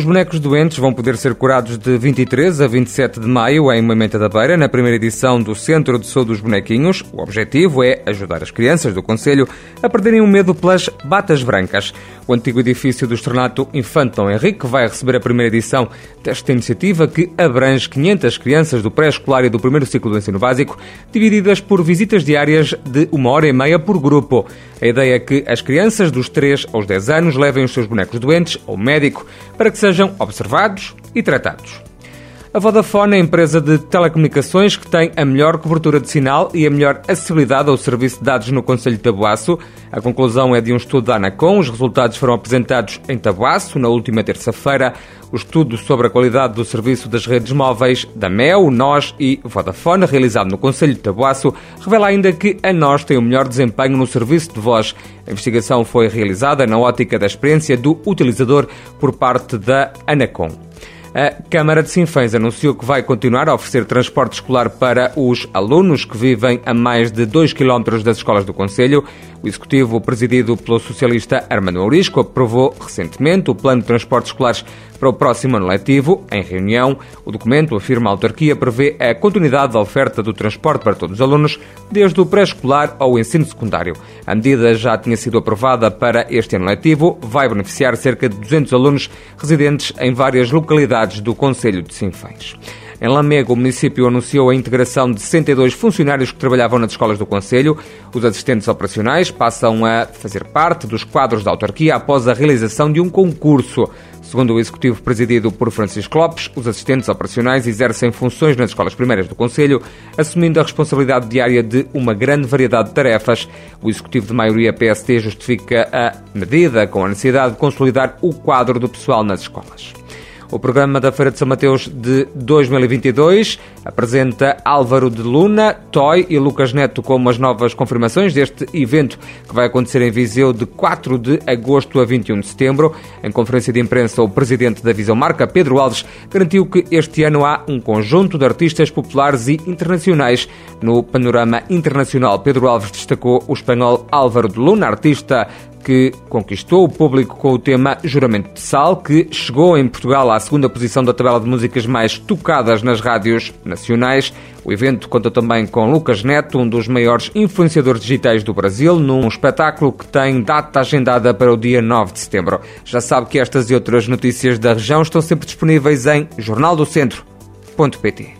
Os bonecos doentes vão poder ser curados de 23 a 27 de maio em Moimenta da Beira, na primeira edição do Centro de Saúde dos Bonequinhos. O objetivo é ajudar as crianças do Conselho a perderem o medo pelas batas brancas. O antigo edifício do Estrenato Infante Dom Henrique vai receber a primeira edição desta iniciativa que abrange 500 crianças do pré-escolar e do primeiro ciclo do ensino básico, divididas por visitas diárias de uma hora e meia por grupo. A ideia é que as crianças dos 3 aos 10 anos levem os seus bonecos doentes ao médico para que sejam observados e tratados. A Vodafone é a empresa de telecomunicações que tem a melhor cobertura de sinal e a melhor acessibilidade ao serviço de dados no Conselho de Tabuaço. A conclusão é de um estudo da Anacom. Os resultados foram apresentados em Tabuaço na última terça-feira. O estudo sobre a qualidade do serviço das redes móveis da MEL, NOS e Vodafone, realizado no Conselho de Tabuaço, revela ainda que a NOS tem o melhor desempenho no serviço de voz. A investigação foi realizada na ótica da experiência do utilizador por parte da Anacom. A Câmara de Sinfãs anunciou que vai continuar a oferecer transporte escolar para os alunos que vivem a mais de 2 km das escolas do Conselho. O Executivo, presidido pelo socialista Armando Aurisco, aprovou recentemente o plano de transportes escolares para o próximo ano letivo. Em reunião, o documento, afirma a autarquia, prevê a continuidade da oferta do transporte para todos os alunos, desde o pré-escolar ao ensino secundário. A medida já tinha sido aprovada para este ano letivo, vai beneficiar cerca de 200 alunos residentes em várias localidades do Conselho de Sinfãs. Em Lamego, o município anunciou a integração de 62 funcionários que trabalhavam nas escolas do Conselho. Os assistentes operacionais passam a fazer parte dos quadros da autarquia após a realização de um concurso. Segundo o executivo presidido por Francisco Lopes, os assistentes operacionais exercem funções nas escolas primárias do Conselho, assumindo a responsabilidade diária de uma grande variedade de tarefas. O executivo de maioria PST justifica a medida com a necessidade de consolidar o quadro do pessoal nas escolas. O programa da Feira de São Mateus de 2022 apresenta Álvaro de Luna, Toy e Lucas Neto como as novas confirmações deste evento que vai acontecer em Viseu de 4 de agosto a 21 de setembro. Em conferência de imprensa, o presidente da Visão Marca, Pedro Alves, garantiu que este ano há um conjunto de artistas populares e internacionais. No panorama internacional, Pedro Alves destacou o espanhol Álvaro de Luna, artista que conquistou o público com o tema Juramento de Sal, que chegou em Portugal à segunda posição da tabela de músicas mais tocadas nas rádios nacionais. O evento conta também com Lucas Neto, um dos maiores influenciadores digitais do Brasil, num espetáculo que tem data agendada para o dia 9 de setembro. Já sabe que estas e outras notícias da região estão sempre disponíveis em jornaldocentro.pt.